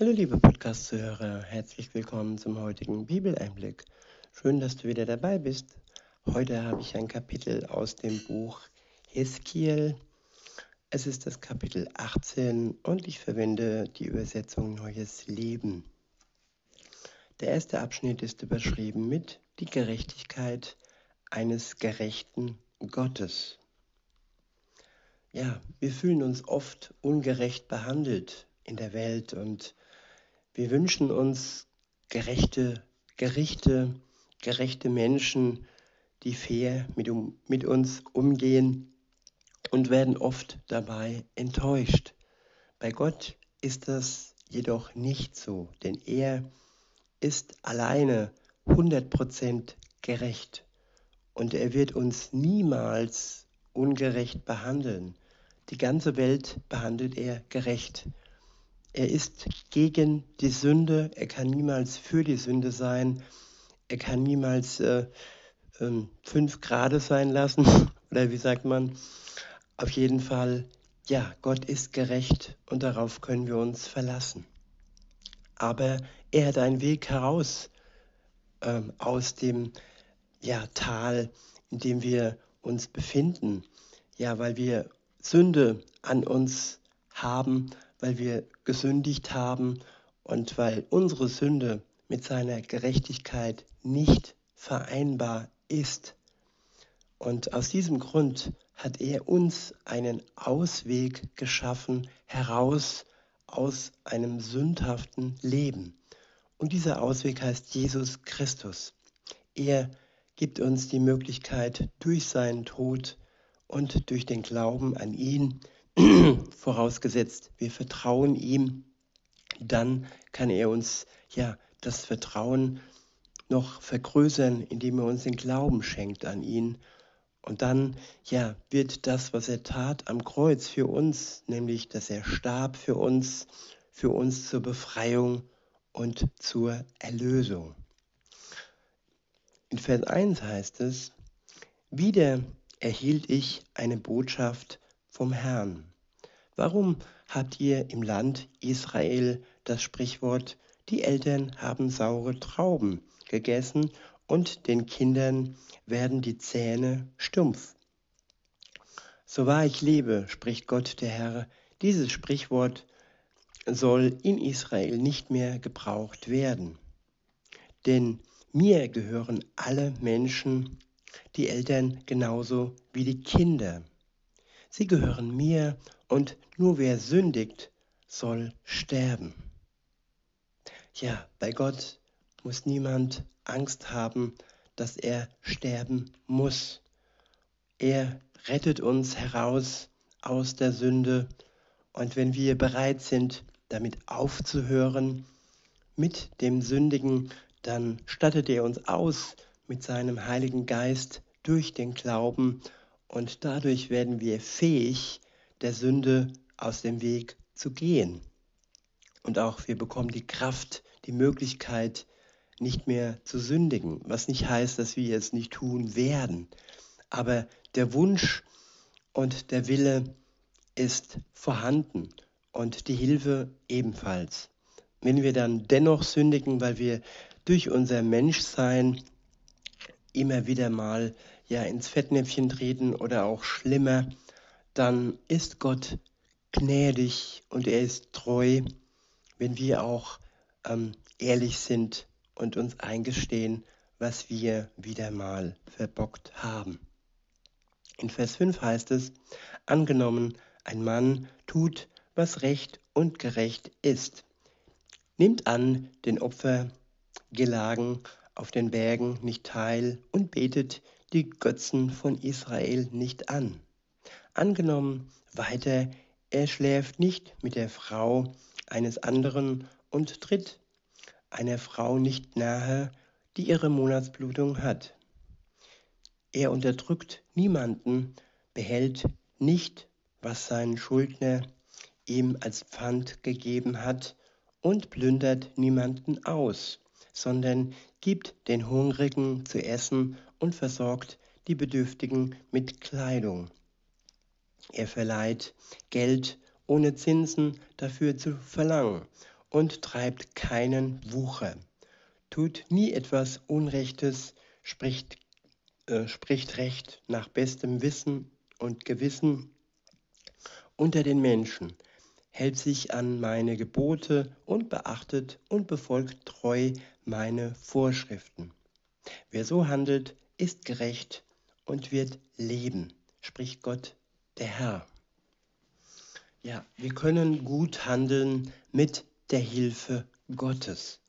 Hallo liebe Podcast-Zuhörer, herzlich willkommen zum heutigen Bibeleinblick. Schön, dass du wieder dabei bist. Heute habe ich ein Kapitel aus dem Buch Heskiel. Es ist das Kapitel 18 und ich verwende die Übersetzung Neues Leben. Der erste Abschnitt ist überschrieben mit Die Gerechtigkeit eines gerechten Gottes. Ja, wir fühlen uns oft ungerecht behandelt in der Welt und wir wünschen uns gerechte Gerichte, gerechte Menschen, die fair mit, um, mit uns umgehen und werden oft dabei enttäuscht. Bei Gott ist das jedoch nicht so, denn er ist alleine 100% gerecht und er wird uns niemals ungerecht behandeln. Die ganze Welt behandelt er gerecht. Er ist gegen die Sünde, er kann niemals für die Sünde sein, er kann niemals äh, äh, fünf Grade sein lassen, oder wie sagt man? Auf jeden Fall, ja, Gott ist gerecht und darauf können wir uns verlassen. Aber er hat einen Weg heraus äh, aus dem ja, Tal, in dem wir uns befinden. Ja, weil wir Sünde an uns haben weil wir gesündigt haben und weil unsere Sünde mit seiner Gerechtigkeit nicht vereinbar ist. Und aus diesem Grund hat er uns einen Ausweg geschaffen heraus aus einem sündhaften Leben. Und dieser Ausweg heißt Jesus Christus. Er gibt uns die Möglichkeit, durch seinen Tod und durch den Glauben an ihn vorausgesetzt, wir vertrauen ihm, dann kann er uns ja das Vertrauen noch vergrößern, indem er uns den Glauben schenkt an ihn. Und dann, ja, wird das, was er tat am Kreuz für uns, nämlich, dass er starb für uns, für uns zur Befreiung und zur Erlösung. In Vers 1 heißt es, wieder erhielt ich eine Botschaft vom Herrn. Warum habt ihr im Land Israel das Sprichwort, die Eltern haben saure Trauben gegessen und den Kindern werden die Zähne stumpf? So wahr ich lebe, spricht Gott der Herr, dieses Sprichwort soll in Israel nicht mehr gebraucht werden. Denn mir gehören alle Menschen, die Eltern genauso wie die Kinder. Sie gehören mir und nur wer sündigt, soll sterben. Ja, bei Gott muss niemand Angst haben, dass er sterben muss. Er rettet uns heraus aus der Sünde und wenn wir bereit sind, damit aufzuhören, mit dem Sündigen, dann stattet er uns aus mit seinem Heiligen Geist durch den Glauben und dadurch werden wir fähig, der Sünde aus dem Weg zu gehen. Und auch wir bekommen die Kraft, die Möglichkeit, nicht mehr zu sündigen, was nicht heißt, dass wir es nicht tun werden. Aber der Wunsch und der Wille ist vorhanden und die Hilfe ebenfalls. Wenn wir dann dennoch sündigen, weil wir durch unser Menschsein immer wieder mal ja ins Fettnäpfchen treten oder auch schlimmer, dann ist Gott gnädig und er ist treu, wenn wir auch ähm, ehrlich sind und uns eingestehen, was wir wieder mal verbockt haben. In Vers 5 heißt es, angenommen, ein Mann tut, was recht und gerecht ist, nimmt an den Opfergelagen auf den Bergen nicht teil und betet die Götzen von Israel nicht an. Angenommen weiter, er schläft nicht mit der Frau eines anderen und tritt einer Frau nicht nahe, die ihre Monatsblutung hat. Er unterdrückt niemanden, behält nicht, was sein Schuldner ihm als Pfand gegeben hat, und plündert niemanden aus, sondern gibt den Hungrigen zu essen und versorgt die Bedürftigen mit Kleidung. Er verleiht Geld ohne Zinsen dafür zu verlangen und treibt keinen Wucher, tut nie etwas Unrechtes, spricht, äh, spricht Recht nach bestem Wissen und Gewissen unter den Menschen, hält sich an meine Gebote und beachtet und befolgt treu meine Vorschriften. Wer so handelt, ist gerecht und wird leben, spricht Gott der Herr. Ja, wir können gut handeln mit der Hilfe Gottes.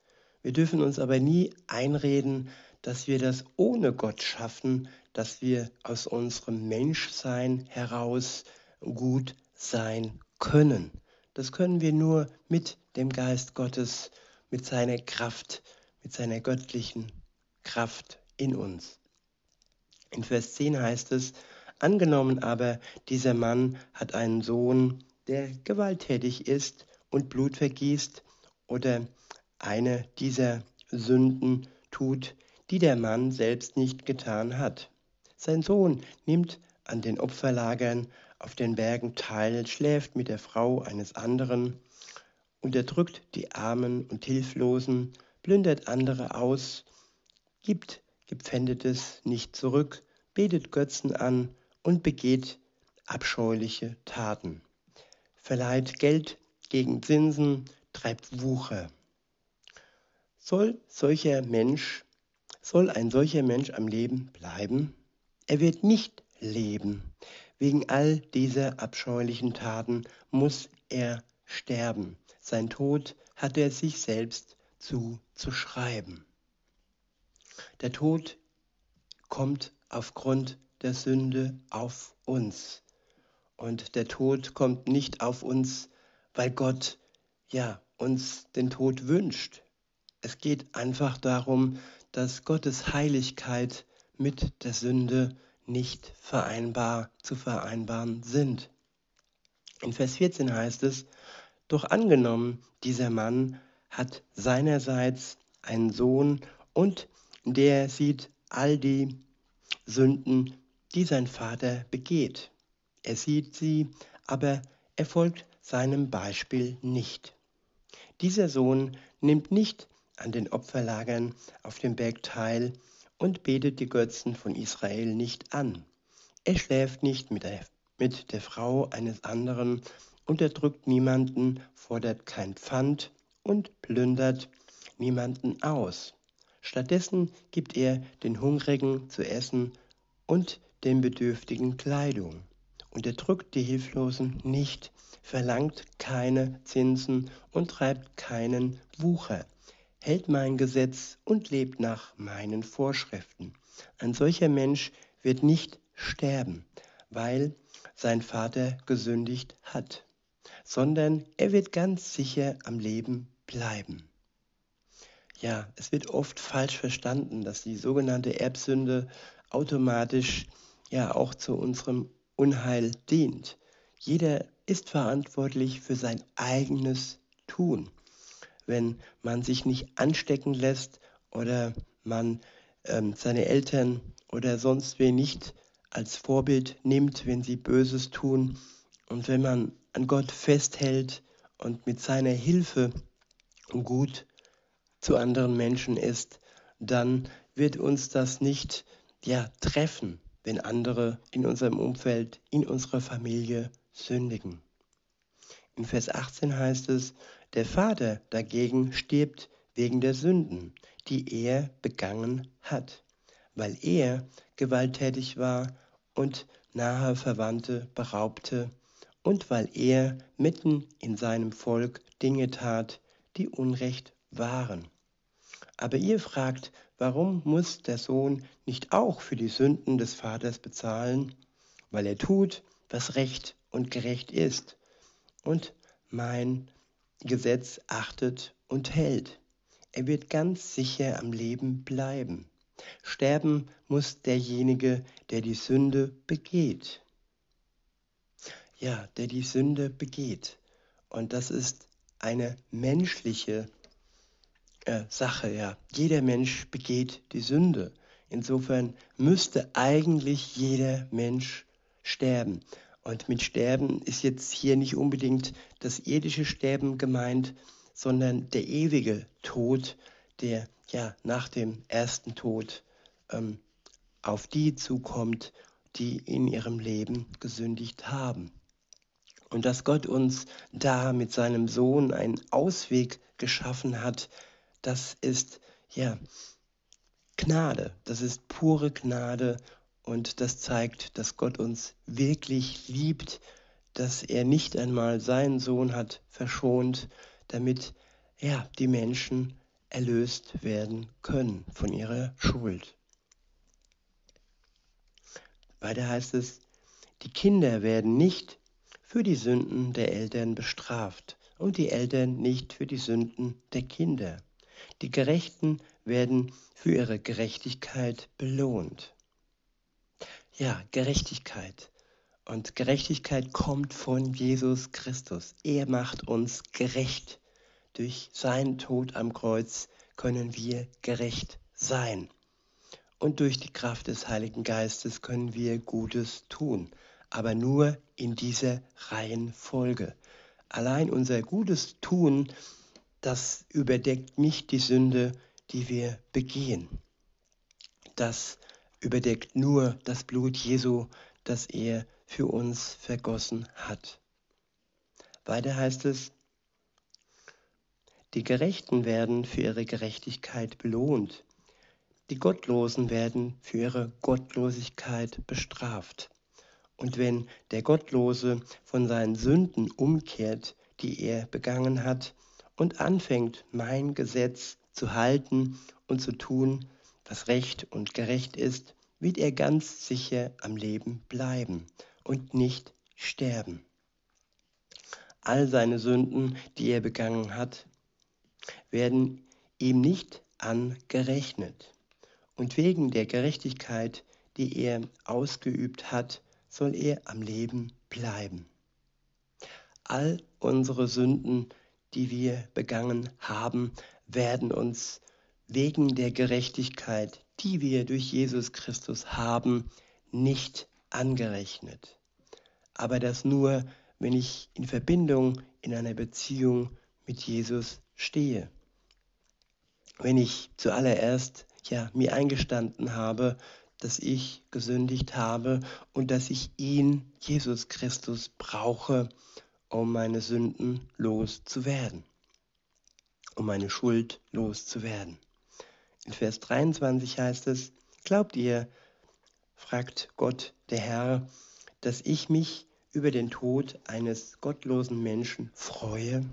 Wir dürfen uns aber nie einreden, dass wir das ohne Gott schaffen, dass wir aus unserem Menschsein heraus gut sein können. Das können wir nur mit dem Geist Gottes, mit seiner Kraft, mit seiner göttlichen Kraft in uns. In Vers 10 heißt es, angenommen aber, dieser Mann hat einen Sohn, der gewalttätig ist und Blut vergießt oder eine dieser Sünden tut, die der Mann selbst nicht getan hat. Sein Sohn nimmt an den Opferlagern auf den Bergen teil, schläft mit der Frau eines anderen, unterdrückt die Armen und Hilflosen, plündert andere aus, gibt Gepfändetes nicht zurück, betet Götzen an und begeht abscheuliche Taten, verleiht Geld gegen Zinsen, treibt Wucher. Soll solcher Mensch, soll ein solcher Mensch am Leben bleiben? Er wird nicht leben. Wegen all dieser abscheulichen Taten muss er sterben. Sein Tod hat er sich selbst zuzuschreiben. Der Tod kommt aufgrund der Sünde auf uns. Und der Tod kommt nicht auf uns, weil Gott ja uns den Tod wünscht. Es geht einfach darum, dass Gottes Heiligkeit mit der Sünde nicht vereinbar zu vereinbaren sind. In Vers 14 heißt es, doch angenommen, dieser Mann hat seinerseits einen Sohn und der sieht all die Sünden, die sein Vater begeht. Er sieht sie, aber er folgt seinem Beispiel nicht. Dieser Sohn nimmt nicht an den Opferlagern auf dem Berg teil, und betet die Götzen von Israel nicht an. Er schläft nicht mit der, mit der Frau eines anderen, unterdrückt niemanden, fordert kein Pfand und plündert niemanden aus. Stattdessen gibt er den Hungrigen zu essen und den Bedürftigen Kleidung. Unterdrückt die Hilflosen nicht, verlangt keine Zinsen und treibt keinen Wucher hält mein Gesetz und lebt nach meinen Vorschriften. Ein solcher Mensch wird nicht sterben, weil sein Vater gesündigt hat, sondern er wird ganz sicher am Leben bleiben. Ja, es wird oft falsch verstanden, dass die sogenannte Erbsünde automatisch ja auch zu unserem Unheil dient. Jeder ist verantwortlich für sein eigenes Tun wenn man sich nicht anstecken lässt oder man ähm, seine Eltern oder sonst wen nicht als Vorbild nimmt, wenn sie Böses tun. Und wenn man an Gott festhält und mit seiner Hilfe gut zu anderen Menschen ist, dann wird uns das nicht ja, treffen, wenn andere in unserem Umfeld, in unserer Familie sündigen. In Vers 18 heißt es, der Vater dagegen stirbt wegen der Sünden, die er begangen hat, weil er gewalttätig war und nahe Verwandte beraubte und weil er mitten in seinem Volk Dinge tat, die unrecht waren. Aber ihr fragt, warum muss der Sohn nicht auch für die Sünden des Vaters bezahlen? Weil er tut, was recht und gerecht ist und mein Gesetz achtet und hält. Er wird ganz sicher am Leben bleiben. Sterben muss derjenige, der die Sünde begeht. Ja, der die Sünde begeht. Und das ist eine menschliche äh, Sache, ja. Jeder Mensch begeht die Sünde. Insofern müsste eigentlich jeder Mensch sterben. Und mit Sterben ist jetzt hier nicht unbedingt das irdische Sterben gemeint, sondern der ewige Tod, der ja nach dem ersten Tod ähm, auf die zukommt, die in ihrem Leben gesündigt haben. Und dass Gott uns da mit seinem Sohn einen Ausweg geschaffen hat, das ist ja Gnade, das ist pure Gnade und das zeigt, dass Gott uns wirklich liebt, dass er nicht einmal seinen Sohn hat verschont, damit ja, die Menschen erlöst werden können von ihrer Schuld. Weiter heißt es, die Kinder werden nicht für die Sünden der Eltern bestraft und die Eltern nicht für die Sünden der Kinder. Die Gerechten werden für ihre Gerechtigkeit belohnt. Ja, Gerechtigkeit. Und Gerechtigkeit kommt von Jesus Christus. Er macht uns gerecht. Durch seinen Tod am Kreuz können wir gerecht sein und durch die Kraft des Heiligen Geistes können wir Gutes tun, aber nur in dieser Reihenfolge. Allein unser Gutes tun, das überdeckt nicht die Sünde, die wir begehen. Das überdeckt nur das Blut Jesu, das er für uns vergossen hat. Weiter heißt es, die Gerechten werden für ihre Gerechtigkeit belohnt. Die Gottlosen werden für ihre Gottlosigkeit bestraft. Und wenn der Gottlose von seinen Sünden umkehrt, die er begangen hat, und anfängt, mein Gesetz zu halten und zu tun, was recht und gerecht ist, wird er ganz sicher am Leben bleiben und nicht sterben. All seine Sünden, die er begangen hat, werden ihm nicht angerechnet. Und wegen der Gerechtigkeit, die er ausgeübt hat, soll er am Leben bleiben. All unsere Sünden, die wir begangen haben, werden uns wegen der Gerechtigkeit, die wir durch Jesus Christus haben, nicht angerechnet. Aber das nur, wenn ich in Verbindung in einer Beziehung mit Jesus stehe. Wenn ich zuallererst ja mir eingestanden habe, dass ich gesündigt habe und dass ich ihn, Jesus Christus, brauche, um meine Sünden loszuwerden, um meine Schuld loszuwerden. In Vers 23 heißt es, glaubt ihr, fragt Gott der Herr, dass ich mich über den Tod eines gottlosen Menschen freue?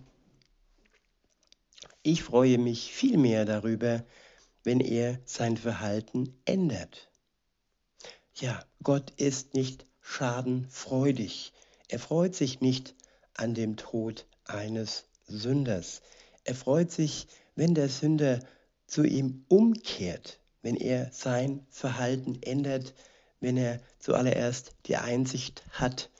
Ich freue mich vielmehr darüber, wenn er sein Verhalten ändert. Ja, Gott ist nicht schadenfreudig. Er freut sich nicht an dem Tod eines Sünders. Er freut sich, wenn der Sünder zu ihm umkehrt, wenn er sein Verhalten ändert, wenn er zuallererst die Einsicht hat,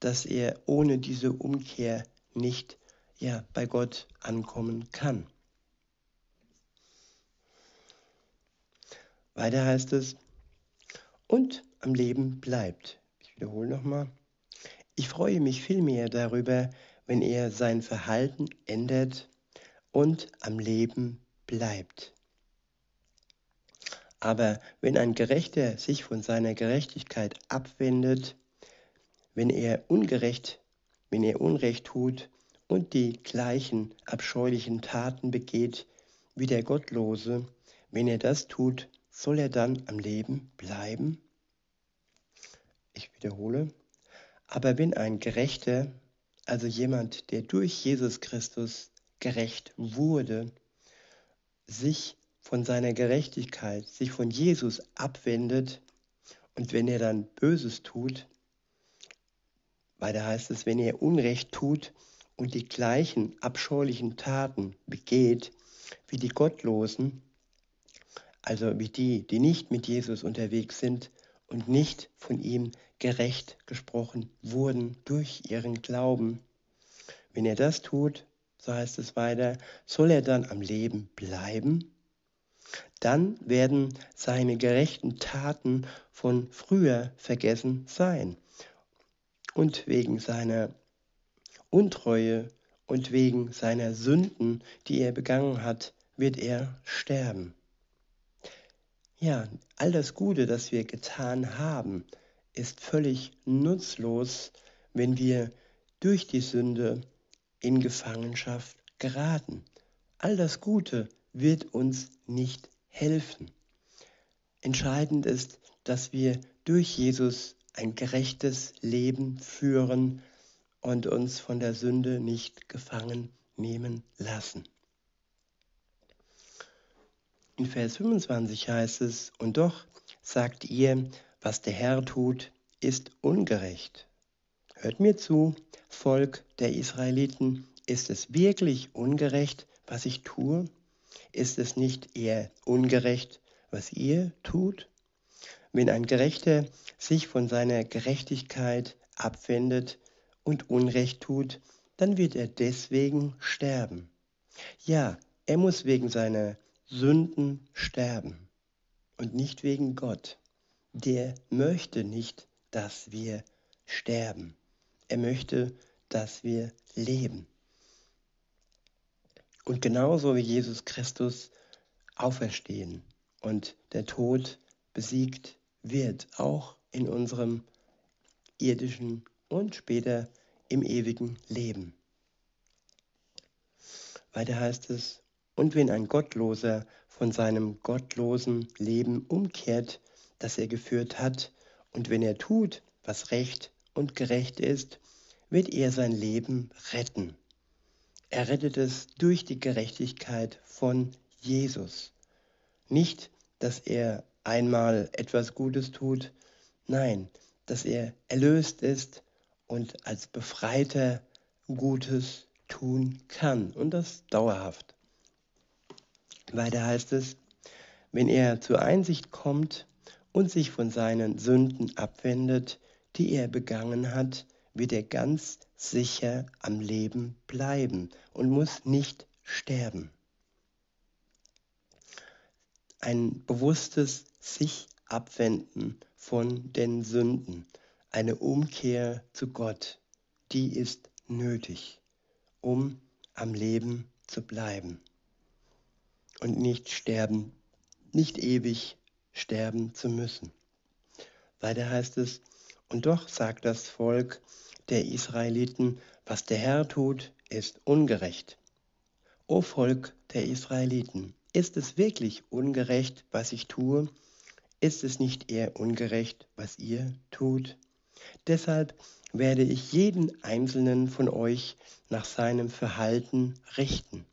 dass er ohne diese Umkehr nicht ja, bei Gott ankommen kann. Weiter heißt es, und am Leben bleibt. Ich wiederhole nochmal. Ich freue mich vielmehr darüber, wenn er sein Verhalten ändert und am Leben bleibt. Aber wenn ein Gerechter sich von seiner Gerechtigkeit abwendet, wenn er ungerecht, wenn er Unrecht tut und die gleichen abscheulichen Taten begeht wie der Gottlose, wenn er das tut, soll er dann am Leben bleiben? Ich wiederhole, aber wenn ein Gerechter, also jemand, der durch Jesus Christus gerecht wurde, sich von seiner Gerechtigkeit, sich von Jesus abwendet und wenn er dann Böses tut, weil da heißt es, wenn er Unrecht tut und die gleichen abscheulichen Taten begeht wie die Gottlosen, also wie die, die nicht mit Jesus unterwegs sind und nicht von ihm gerecht gesprochen wurden durch ihren Glauben. Wenn er das tut, so heißt es weiter, soll er dann am Leben bleiben? Dann werden seine gerechten Taten von früher vergessen sein. Und wegen seiner Untreue und wegen seiner Sünden, die er begangen hat, wird er sterben. Ja, all das Gute, das wir getan haben, ist völlig nutzlos, wenn wir durch die Sünde in Gefangenschaft geraten. All das Gute wird uns nicht helfen. Entscheidend ist, dass wir durch Jesus ein gerechtes Leben führen und uns von der Sünde nicht gefangen nehmen lassen. In Vers 25 heißt es, und doch sagt ihr, was der Herr tut, ist ungerecht. Hört mir zu, Volk der Israeliten, ist es wirklich ungerecht, was ich tue? Ist es nicht eher ungerecht, was ihr tut? Wenn ein Gerechter sich von seiner Gerechtigkeit abwendet und Unrecht tut, dann wird er deswegen sterben. Ja, er muss wegen seiner Sünden sterben und nicht wegen Gott. Der möchte nicht, dass wir sterben. Er möchte, dass wir leben. Und genauso wie Jesus Christus auferstehen und der Tod besiegt wird, auch in unserem irdischen und später im ewigen Leben. Weiter heißt es, und wenn ein Gottloser von seinem gottlosen Leben umkehrt, das er geführt hat, und wenn er tut, was recht und gerecht ist, wird er sein Leben retten. Er rettet es durch die Gerechtigkeit von Jesus. Nicht, dass er einmal etwas Gutes tut, nein, dass er erlöst ist und als Befreiter Gutes tun kann und das dauerhaft. Weiter heißt es, wenn er zur Einsicht kommt und sich von seinen Sünden abwendet, die er begangen hat, wird er ganz sicher am Leben bleiben und muss nicht sterben. Ein bewusstes sich abwenden von den Sünden, eine Umkehr zu Gott, die ist nötig, um am Leben zu bleiben und nicht sterben, nicht ewig sterben zu müssen. Weiter heißt es, und doch sagt das Volk der Israeliten, was der Herr tut, ist ungerecht. O Volk der Israeliten, ist es wirklich ungerecht, was ich tue? Ist es nicht eher ungerecht, was ihr tut? Deshalb werde ich jeden einzelnen von euch nach seinem Verhalten richten.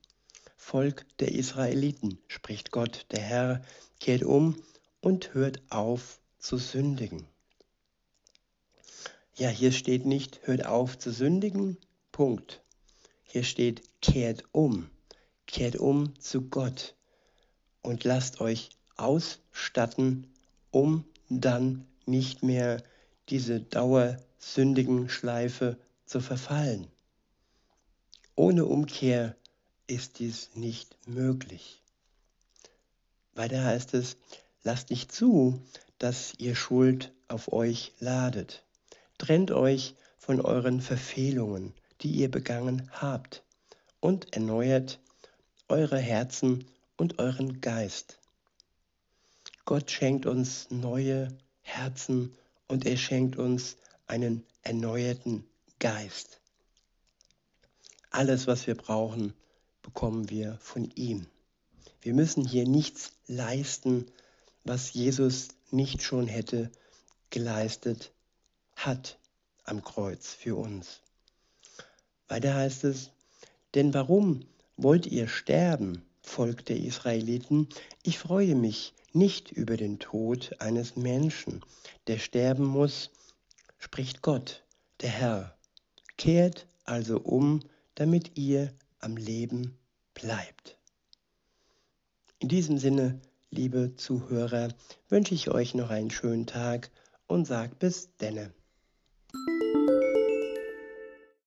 Volk der Israeliten, spricht Gott, der Herr, kehrt um und hört auf zu sündigen. Ja, hier steht nicht, hört auf zu sündigen, Punkt. Hier steht, kehrt um, kehrt um zu Gott und lasst euch ausstatten, um dann nicht mehr diese dauersündigen Schleife zu verfallen. Ohne Umkehr ist dies nicht möglich. Weiter heißt es, lasst nicht zu, dass ihr Schuld auf euch ladet. Trennt euch von euren Verfehlungen, die ihr begangen habt, und erneuert eure Herzen und euren Geist. Gott schenkt uns neue Herzen und er schenkt uns einen erneuerten Geist. Alles, was wir brauchen, bekommen wir von ihm. Wir müssen hier nichts leisten, was Jesus nicht schon hätte geleistet hat am Kreuz für uns. Weiter heißt es, denn warum wollt ihr sterben, Volk der Israeliten? Ich freue mich nicht über den Tod eines Menschen, der sterben muss, spricht Gott, der Herr. Kehrt also um, damit ihr am Leben bleibt. In diesem Sinne, liebe Zuhörer, wünsche ich euch noch einen schönen Tag und sagt bis denne.